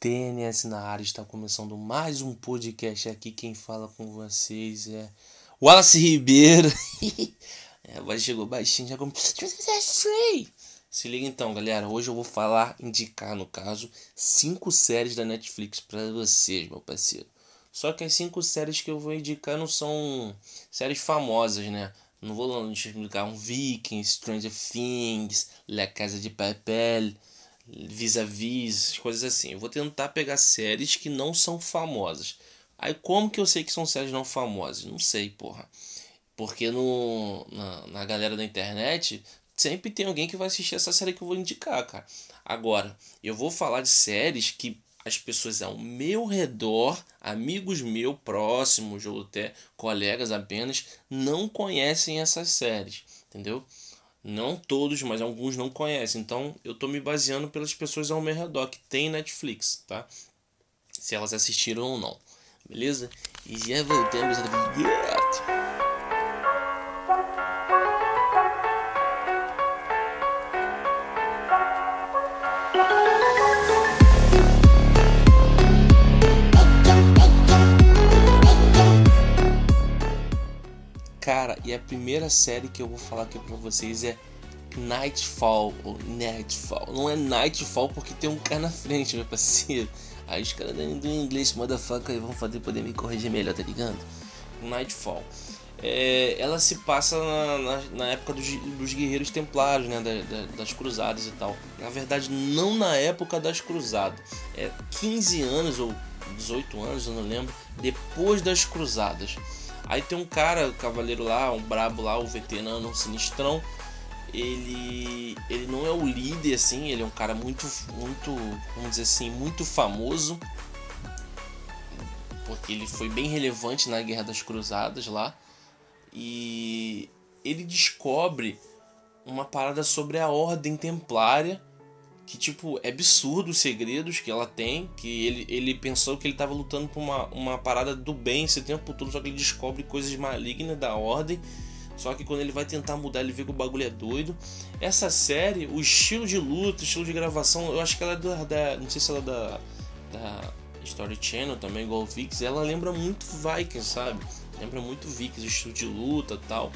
TNS na área, está começando mais um podcast aqui. Quem fala com vocês é Wallace Ribeiro. é, a voz chegou baixinho, já como. Se liga então, galera. Hoje eu vou falar, indicar no caso, cinco séries da Netflix para vocês, meu parceiro. Só que as cinco séries que eu vou indicar não são séries famosas, né? Não vou indicar um Vikings, Stranger Things, La Casa de Papel vis-a-vis, coisas assim. Eu vou tentar pegar séries que não são famosas. Aí como que eu sei que são séries não famosas? Não sei, porra. Porque no, na, na galera da internet sempre tem alguém que vai assistir essa série que eu vou indicar, cara. Agora, eu vou falar de séries que as pessoas ao meu redor, amigos meus próximos ou até colegas apenas, não conhecem essas séries, entendeu? Não todos, mas alguns não conhecem. Então eu estou me baseando pelas pessoas ao meu redor que tem Netflix, tá? Se elas assistiram ou não. Beleza? E já voltamos e a primeira série que eu vou falar aqui pra vocês é Nightfall, ou Nightfall. Não é Nightfall porque tem um cara na frente, meu parceiro. Aí os caras do inglês, motherfucker, vão fazer poder me corrigir melhor, tá ligado? Nightfall. É, ela se passa na, na, na época dos, dos, guerreiros templários, né, da, da, das cruzadas e tal. Na verdade, não na época das cruzadas. É 15 anos ou 18 anos, eu não lembro, depois das cruzadas. Aí tem um cara, o cavaleiro lá, um brabo lá, o veterano, um sinistrão. Ele, ele não é o líder assim, ele é um cara muito, muito, vamos dizer assim, muito famoso. Porque ele foi bem relevante na Guerra das Cruzadas lá. E ele descobre uma parada sobre a Ordem Templária que tipo é absurdo os segredos que ela tem, que ele, ele pensou que ele estava lutando por uma, uma parada do bem esse tempo todo, só que ele descobre coisas malignas da ordem. Só que quando ele vai tentar mudar, ele vê que o bagulho é doido. Essa série, o estilo de luta, o estilo de gravação, eu acho que ela é da. da não sei se ela é da. da Story Channel também, igual o Vix. Ela lembra muito Vikings, sabe? Lembra muito Vikings, o estilo de luta tal.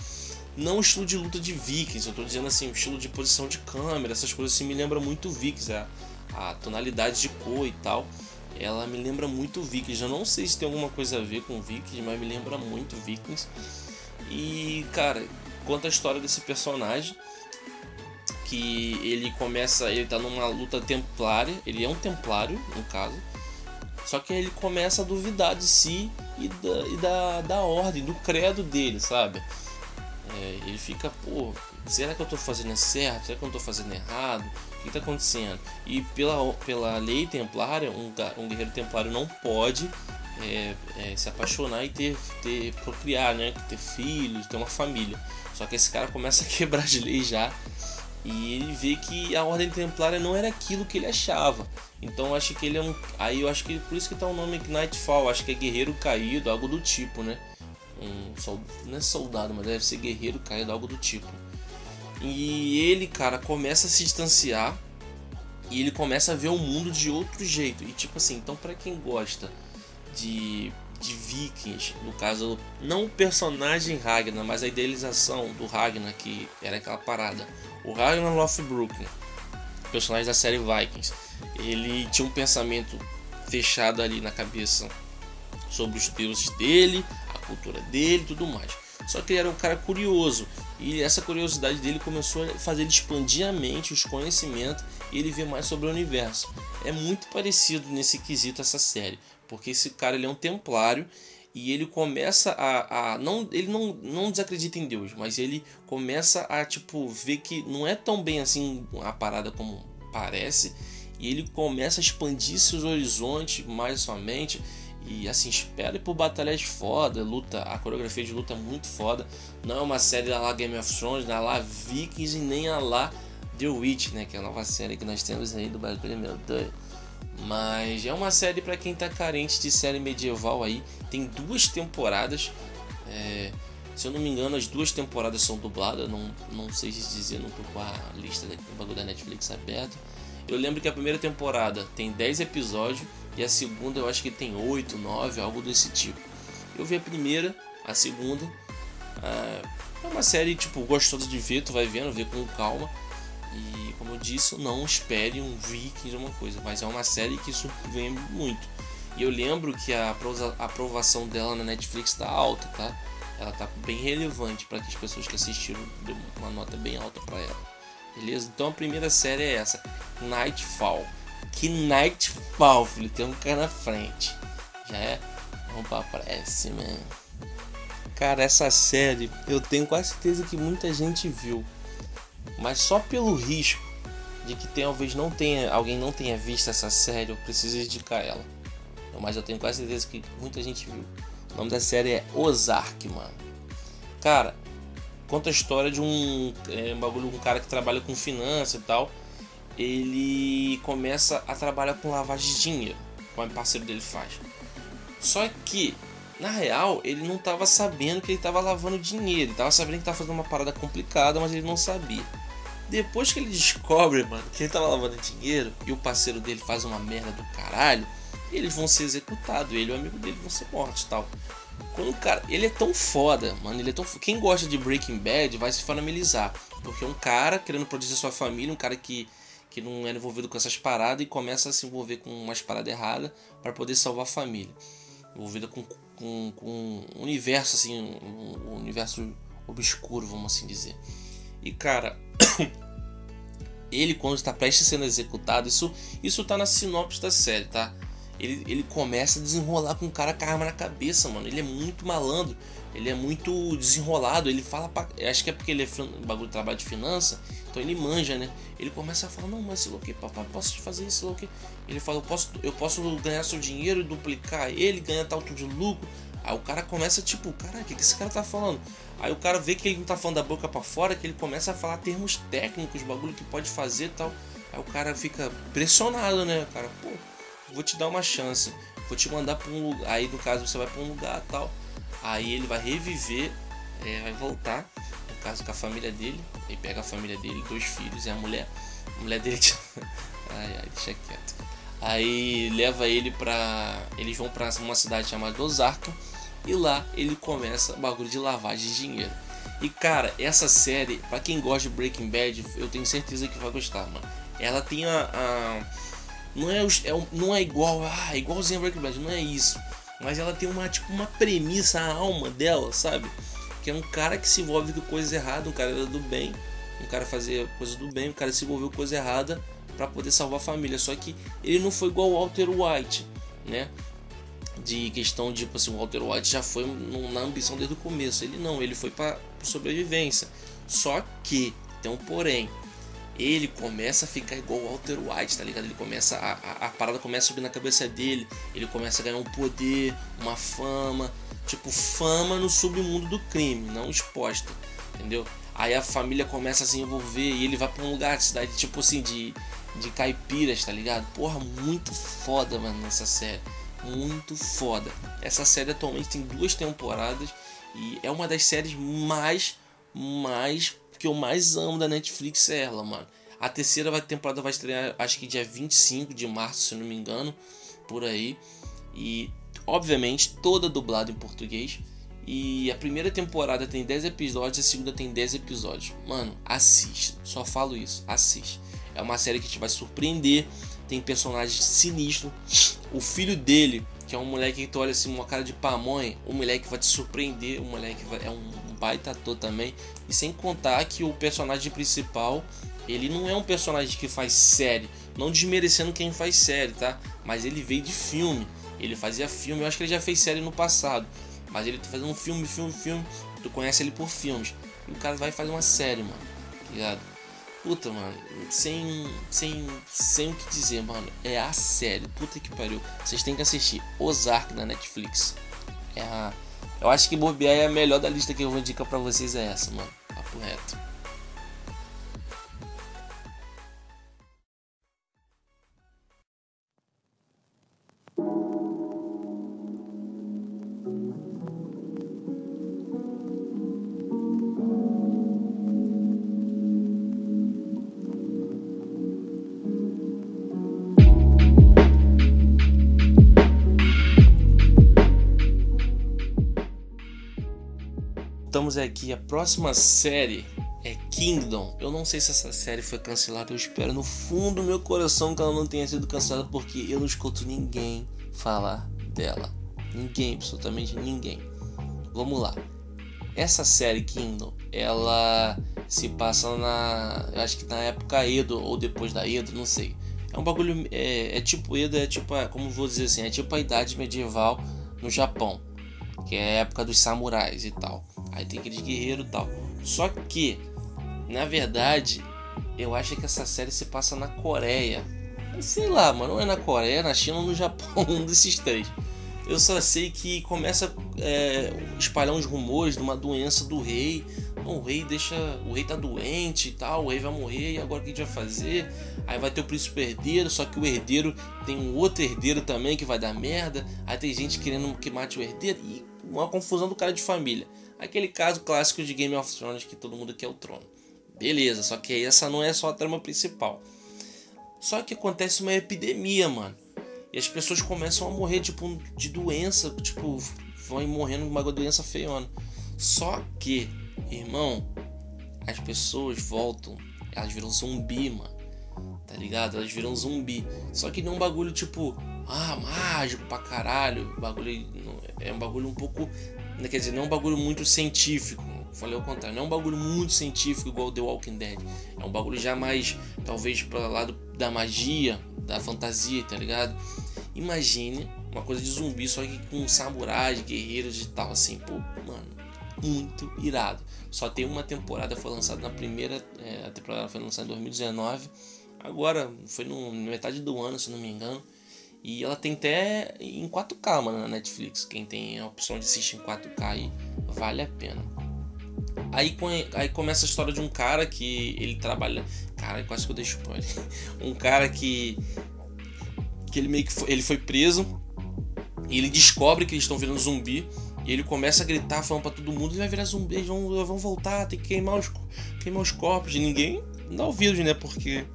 Não o estilo de luta de Vikings, eu tô dizendo assim, o estilo de posição de câmera, essas coisas assim me lembra muito Vikings, a, a tonalidade de cor e tal. Ela me lembra muito Vikings. Eu não sei se tem alguma coisa a ver com Vikings, mas me lembra muito Vikings. E, cara, conta a história desse personagem que ele começa, ele tá numa luta templária, ele é um templário, no caso. Só que ele começa a duvidar de si e da, e da, da ordem, do credo dele, sabe? É, ele fica, pô, será que eu estou fazendo certo? Será que eu estou fazendo errado? O que está acontecendo? E pela, pela lei templária, um, um guerreiro templário não pode é, é, se apaixonar e ter, ter procriar, né? Ter filhos, ter uma família. Só que esse cara começa a quebrar de lei já e ele vê que a ordem templária não era aquilo que ele achava. Então acho que ele é um. Aí eu acho que por isso que tá o nome Nightfall, acho que é guerreiro caído, algo do tipo, né? Um não é soldado, mas deve ser guerreiro caído, algo do tipo. E ele, cara, começa a se distanciar e ele começa a ver o mundo de outro jeito. E tipo assim, então para quem gosta de, de vikings, no caso, não o personagem Ragnar, mas a idealização do Ragnar, que era aquela parada. O Ragnar Lothbrok, personagem da série Vikings, ele tinha um pensamento fechado ali na cabeça sobre os deuses dele, cultura dele e tudo mais. Só que ele era um cara curioso e essa curiosidade dele começou a fazer ele expandir a mente, os conhecimentos e ele ver mais sobre o universo. É muito parecido nesse quesito essa série, porque esse cara ele é um templário e ele começa a, a não ele não, não desacredita em Deus, mas ele começa a tipo ver que não é tão bem assim a parada como parece e ele começa a expandir seus horizontes mais sua mente e assim, espere por batalhas foda, luta, a coreografia de luta é muito foda. Não é uma série da lá Game of Thrones, da lá Vikings e nem a lá The Witch, né? Que é a nova série que nós temos aí do bagulho, meu Deus. Mas é uma série para quem tá carente de série medieval aí. Tem duas temporadas. É, se eu não me engano, as duas temporadas são dubladas. Não, não sei se dizer, não tô com a lista do bagulho da Netflix aberto. Eu lembro que a primeira temporada tem 10 episódios e a segunda eu acho que tem 8, 9, algo desse tipo. Eu vi a primeira, a segunda. Ah, é uma série tipo gostosa de ver, tu vai vendo, ver com calma. E como eu disse, não espere um Vikings uma coisa, mas é uma série que surpreende muito. E eu lembro que a aprovação dela na Netflix tá alta, tá? Ela tá bem relevante para que as pessoas que assistiram deu uma nota bem alta para ela. Beleza? Então a primeira série é essa, Nightfall. Que Nightfall, filho, tem um cara na frente. Já é? Vamos pra próxima. Cara, essa série eu tenho quase certeza que muita gente viu. Mas só pelo risco de que talvez não tenha, alguém não tenha visto essa série, eu preciso indicar ela. Mas eu tenho quase certeza que muita gente viu. O nome da série é Ozark, mano. Cara, conta a história de um, é, um bagulho, um cara que trabalha com finanças e tal. Ele começa a trabalhar com lavagem de dinheiro, como o parceiro dele faz. Só que, na real, ele não estava sabendo que ele estava lavando dinheiro. Ele estava sabendo que estava fazendo uma parada complicada, mas ele não sabia. Depois que ele descobre, mano, que ele estava lavando dinheiro e o parceiro dele faz uma merda do caralho, eles vão ser executados, ele e o amigo dele vão ser mortos tal. Quando o cara, ele é tão foda, mano, ele é tão Quem gosta de Breaking Bad vai se familiarizar, porque é um cara querendo proteger sua família, um cara que que não era envolvido com essas paradas e começa a se envolver com umas paradas erradas para poder salvar a família. Envolvida com, com, com um universo assim, um, um universo obscuro, vamos assim dizer. E cara, ele quando está prestes a ser executado, isso isso tá na sinopse da série, tá? Ele, ele começa a desenrolar com um cara com a arma na cabeça, mano. Ele é muito malandro, ele é muito desenrolado. Ele fala, pra, acho que é porque ele é bagulho de trabalho de finança, então ele manja, né? Ele começa a falar: Não, mas sei lá o que, papai, posso fazer isso, o que? Ele fala: eu posso, eu posso ganhar seu dinheiro duplicar ele, ganhar tal de lucro. Aí o cara começa tipo, cara, o que, que esse cara tá falando? Aí o cara vê que ele não tá falando da boca para fora, que ele começa a falar termos técnicos, bagulho que pode fazer e tal. Aí o cara fica pressionado, né? O cara, pô, vou te dar uma chance, vou te mandar para um lugar. Aí no caso você vai para um lugar tal. Aí ele vai reviver, é, vai voltar, no caso com a família dele. Ele pega a família dele, dois filhos e a mulher. A mulher dele. ai, ai, deixa quieto. Aí leva ele pra. Eles vão pra uma cidade chamada Osaka. E lá ele começa bagulho de lavagem de dinheiro. E cara, essa série, para quem gosta de Breaking Bad, eu tenho certeza que vai gostar, mano. Ela tem a, a não é, é, não é igual, ah, igualzinho a Breaking Bad, não é isso. Mas ela tem uma, tipo, uma premissa, a alma dela, sabe? Que é um cara que se envolve com coisa errada, um cara do bem, um cara fazia coisa do bem, um cara se envolveu com coisa errada para poder salvar a família. Só que ele não foi igual o Walter White, né? De questão de, tipo assim, o Walter White já foi na ambição desde o começo. Ele não, ele foi para sobrevivência. Só que, tem um porém, ele começa a ficar igual o Walter White, tá ligado? Ele começa a, a, a, parada começa a subir na cabeça dele, ele começa a ganhar um poder, uma fama, tipo fama no submundo do crime, não exposta, entendeu? Aí a família começa a se envolver e ele vai para um lugar de cidade tipo assim de de caipiras, tá ligado? Porra, muito foda, mano, nessa série. Muito foda. Essa série atualmente tem duas temporadas e é uma das séries mais mais que eu mais amo da Netflix é ela, mano. A terceira temporada vai estrear, acho que dia 25 de março, se não me engano, por aí. E, obviamente, toda dublada em português. E a primeira temporada tem 10 episódios, a segunda tem 10 episódios. Mano, assiste. Só falo isso, assiste. É uma série que te vai surpreender. Tem personagens sinistros. O filho dele, que é um moleque que tu olha assim, uma cara de pamonha, o moleque vai te surpreender. O moleque vai, é um baita ator também. E sem contar que o personagem principal, ele não é um personagem que faz série. Não desmerecendo quem faz série, tá? Mas ele veio de filme. Ele fazia filme, eu acho que ele já fez série no passado. Mas ele tá fazendo um filme, filme, filme. Tu conhece ele por filmes. E o cara vai fazer uma série, mano. Tá ligado? Puta, mano. Sem, sem, sem o que dizer, mano. É a série. Puta que pariu. Vocês têm que assistir Ozark na Netflix. É a eu acho que bobear é a melhor da lista que eu vou indicar pra vocês é essa, mano. Papo reto. Aqui. A próxima série é Kingdom. Eu não sei se essa série foi cancelada. Eu espero no fundo do meu coração que ela não tenha sido cancelada, porque eu não escuto ninguém falar dela. Ninguém, absolutamente ninguém. Vamos lá. Essa série Kingdom, ela se passa na. Acho que na época Edo ou depois da Edo, não sei. É um bagulho. É, é tipo Edo, é tipo. Como vou dizer assim? É tipo a idade medieval no Japão. Que é a época dos samurais e tal. Aí tem aqueles guerreiros e tal. Só que, na verdade, eu acho que essa série se passa na Coreia. Sei lá, mano, não é na Coreia, na China ou no Japão, um desses três. Eu só sei que começa a é, espalhar uns rumores de uma doença do rei. o rei deixa. O rei tá doente e tal, o rei vai morrer, e agora o que a gente vai fazer? Aí vai ter o príncipe herdeiro, só que o herdeiro tem um outro herdeiro também que vai dar merda. Aí tem gente querendo que mate o herdeiro. E uma confusão do cara de família. Aquele caso clássico de Game of Thrones que todo mundo quer o trono. Beleza, só que essa não é só a trama principal. Só que acontece uma epidemia, mano. E as pessoas começam a morrer, tipo, de doença, tipo, vão morrendo de uma doença feiona. Só que, irmão, as pessoas voltam, elas viram zumbi, mano. Tá ligado? Elas viram zumbi. Só que não é um bagulho tipo, ah, mágico pra caralho. Bagulho. É um bagulho um pouco. Né, quer dizer, não é um bagulho muito científico. Falei ao contrário, não é um bagulho muito científico igual The Walking Dead. É um bagulho já mais, talvez, para lado da magia, da fantasia, tá ligado? Imagine uma coisa de zumbi, só que com samurais, guerreiros e tal, assim, pô, mano, muito irado. Só tem uma temporada, foi lançada na primeira, é, a temporada foi lançada em 2019, agora foi no, na metade do ano, se não me engano. E ela tem até em 4K, mano, na Netflix. Quem tem a opção de assistir em 4K aí, vale a pena. Aí, aí começa a história de um cara que ele trabalha. Cara, quase que eu deixo spoiler. Um cara que que ele meio que foi, ele foi preso e ele descobre que eles estão virando zumbi e ele começa a gritar falando para todo mundo, ele vai virar zumbi, eles vão, vão voltar, tem que queimar os, queimar os corpos de ninguém. Dá ouvido, né? Porque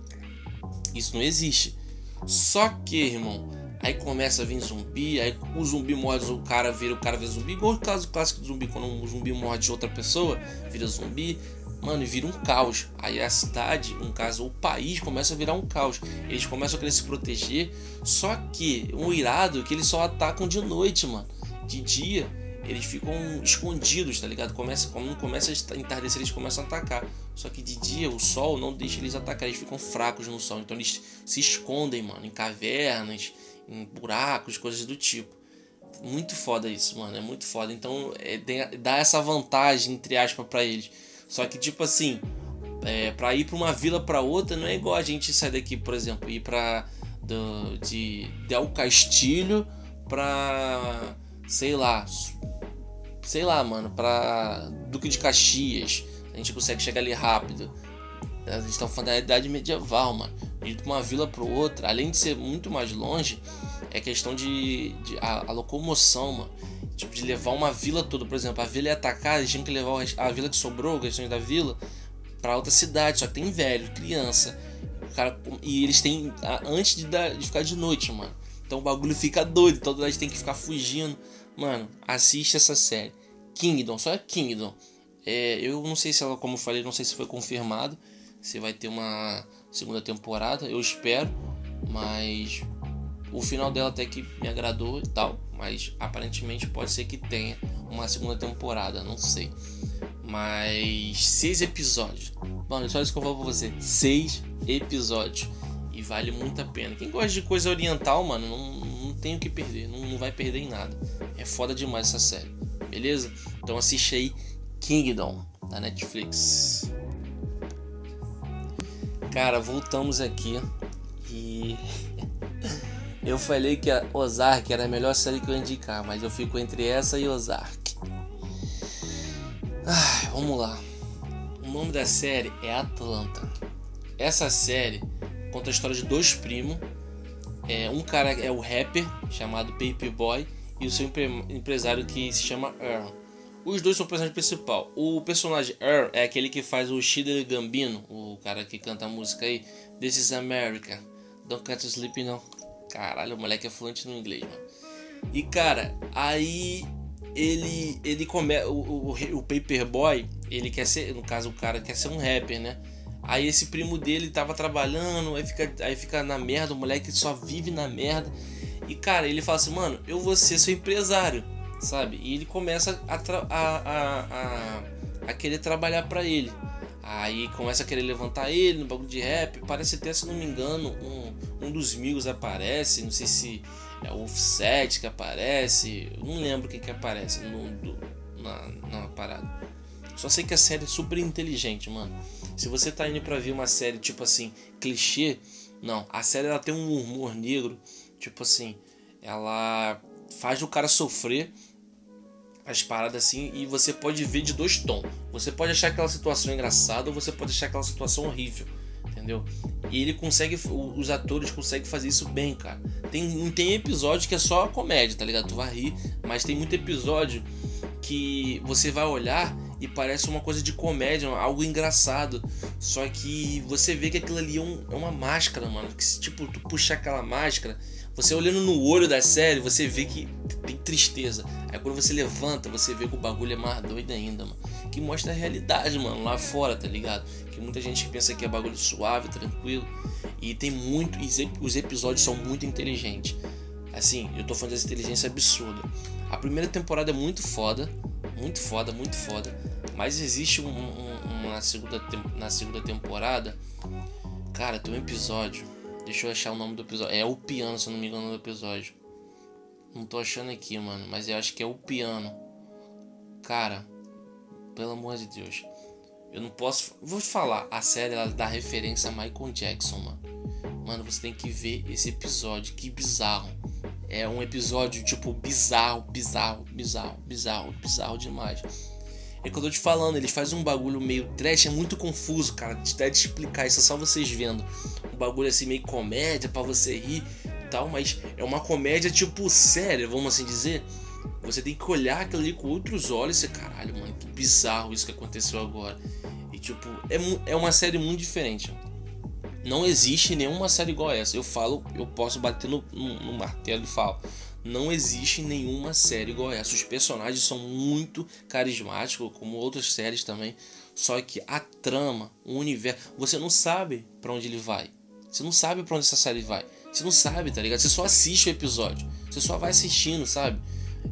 isso não existe. Só que, irmão, aí começa a vir zumbi, aí o zumbi morde o cara, vira o cara vira zumbi, igual o caso clássico do zumbi, quando um zumbi morde outra pessoa, vira zumbi. Mano, vira um caos. Aí a cidade, um caso, o país começa a virar um caos. Eles começam a querer se proteger. Só que um irado é que eles só atacam de noite, mano. De dia, eles ficam escondidos, tá ligado? Começa, quando começa a entardecer, eles começam a atacar. Só que de dia o sol não deixa eles atacar, eles ficam fracos no sol. Então eles se escondem, mano, em cavernas, em buracos, coisas do tipo. Muito foda isso, mano. É muito foda. Então é, dá essa vantagem, entre aspas, para eles só que, tipo assim, é, para ir para uma vila para outra não é igual a gente sair daqui, por exemplo, ir para de Del Castilho para sei lá, sei lá, mano, para Duque de Caxias. A gente consegue chegar ali rápido. A gente tá falando da idade medieval, mano. De uma vila para outra, além de ser muito mais longe, é questão de, de a, a locomoção, mano. Tipo, de levar uma vila toda, por exemplo, a vila ia atacar, eles tinham que levar a vila que sobrou, questões da vila, para outra cidade, só que tem velho, criança. Cara, e eles têm. Antes de, dar, de ficar de noite, mano. Então o bagulho fica doido, toda hora tem que ficar fugindo. Mano, assiste essa série. Kingdom, só é Kingdom. É, eu não sei se ela, como eu falei, não sei se foi confirmado. Se vai ter uma segunda temporada, eu espero. Mas o final dela até que me agradou e tal mas aparentemente pode ser que tenha uma segunda temporada, não sei. Mas seis episódios. Mano, só isso que eu falo pra você. Seis episódios. E vale muito a pena. Quem gosta de coisa oriental, mano, não tem o que perder. Não, não vai perder em nada. É foda demais essa série. Beleza? Então assiste aí Kingdom da Netflix. Cara, voltamos aqui e Eu falei que a Ozark era a melhor série que eu ia indicar, mas eu fico entre essa e Ozark. Ah, vamos lá. O nome da série é Atlanta. Essa série conta a história de dois primos. É, um cara é o rapper chamado Paper Boy e o seu empresário que se chama Earl. Os dois são o personagem principal. O personagem Earl é aquele que faz o Shida Gambino, o cara que canta a música aí. This is America. Don't catch sleep não. Caralho, o moleque é fluente no inglês, mano. E cara, aí ele ele come o, o, o Paperboy, ele quer ser, no caso o cara quer ser um rapper, né? Aí esse primo dele tava trabalhando, aí fica, aí fica na merda, o moleque só vive na merda. E cara, ele fala assim, mano, eu vou ser seu empresário, sabe? E ele começa a, a, a, a, a querer trabalhar para ele. Aí começa a querer levantar ele no bagulho de rap. Parece até, se não me engano, um, um dos Migos aparece. Não sei se é o Offset que aparece. Não lembro quem que aparece no, do, na, na parada. Só sei que a série é super inteligente, mano. Se você tá indo pra ver uma série tipo assim, clichê, não. A série ela tem um humor negro, tipo assim, ela faz o cara sofrer as paradas assim e você pode ver de dois tons. Você pode achar aquela situação engraçada ou você pode achar aquela situação horrível, entendeu? E ele consegue, os atores conseguem fazer isso bem, cara. Tem, tem episódio que é só comédia, tá ligado? Tu vai rir, mas tem muito episódio que você vai olhar e parece uma coisa de comédia, algo engraçado. Só que você vê que aquilo ali é, um, é uma máscara, mano. Que se tipo, tu puxar aquela máscara, você olhando no olho da série, você vê que tem tristeza. Aí quando você levanta, você vê que o bagulho é mais doido ainda, mano. Que mostra a realidade, mano, lá fora, tá ligado? Que muita gente pensa que é bagulho suave, tranquilo. E tem muito. Os episódios são muito inteligentes. Assim, eu tô falando dessa inteligência absurda. A primeira temporada é muito foda muito foda, muito foda. Mas existe um, um, uma segunda na segunda temporada, cara, tem um episódio. Deixa eu achar o nome do episódio. É o piano, se eu não me engano, do episódio. Não tô achando aqui, mano, mas eu acho que é o piano. Cara, pelo amor de Deus. Eu não posso. Vou te falar, a série ela dá referência a Michael Jackson, mano. Mano, você tem que ver esse episódio, que bizarro. É um episódio, tipo, bizarro, bizarro, bizarro, bizarro, bizarro demais. É que eu tô te falando, eles fazem um bagulho meio trash, é muito confuso, cara. Até de explicar isso, é só vocês vendo. Um bagulho assim, meio comédia para você rir e tal, mas é uma comédia, tipo, séria, vamos assim dizer. Você tem que olhar aquilo ali com outros olhos e caralho, mano, que bizarro isso que aconteceu agora. E tipo, é, é uma série muito diferente. Não existe nenhuma série igual essa. Eu falo, eu posso bater no, no, no martelo e falo. Não existe nenhuma série igual essa. Os personagens são muito carismáticos, como outras séries também. Só que a trama, o universo, você não sabe para onde ele vai. Você não sabe para onde essa série vai. Você não sabe, tá ligado? Você só assiste o episódio. Você só vai assistindo, sabe?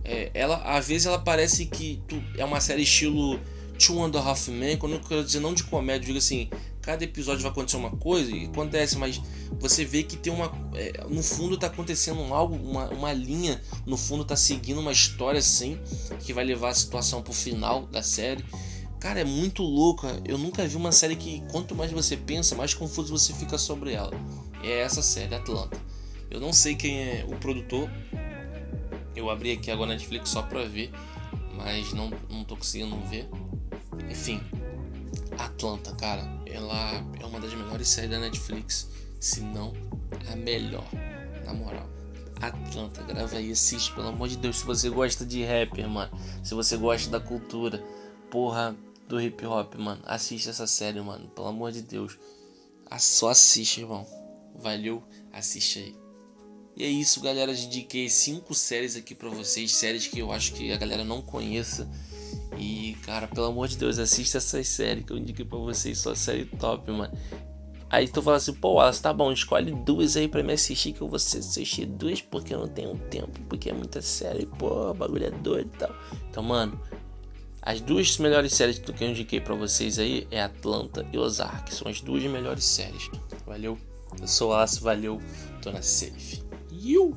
É, ela, às vezes ela parece que tu, é uma série estilo Two and a Half Men, quando eu quero dizer não de comédia, eu digo assim, cada episódio vai acontecer uma coisa e acontece, mas você vê que tem uma. É, no fundo tá acontecendo algo, uma, uma linha, no fundo tá seguindo uma história assim, que vai levar a situação pro final da série. Cara, é muito louca. Eu nunca vi uma série que quanto mais você pensa, mais confuso você fica sobre ela. É essa série, Atlanta. Eu não sei quem é o produtor. Eu abri aqui agora na Netflix só pra ver, mas não, não tô conseguindo ver. Enfim, Atlanta, cara, ela é uma das melhores séries da Netflix, se não a melhor, na moral. Atlanta, grava aí, assiste, pelo amor de Deus, se você gosta de rapper, mano, se você gosta da cultura, porra, do hip hop, mano, assiste essa série, mano, pelo amor de Deus. Só assiste, irmão. Valeu, assiste aí. E é isso, galera. Dediquei cinco séries aqui para vocês, séries que eu acho que a galera não conheça cara, pelo amor de Deus, assista essas séries que eu indiquei pra vocês, só série top, mano. Aí tu fala assim, pô, Wallace, tá bom, escolhe duas aí pra me assistir, que eu vou assistir duas porque eu não tenho tempo, porque é muita série, pô, o bagulho é doido e tal. Então, mano, as duas melhores séries que eu indiquei pra vocês aí é Atlanta e Ozark, são as duas melhores séries. Valeu, eu sou o Wallace, valeu, tô na safe. You!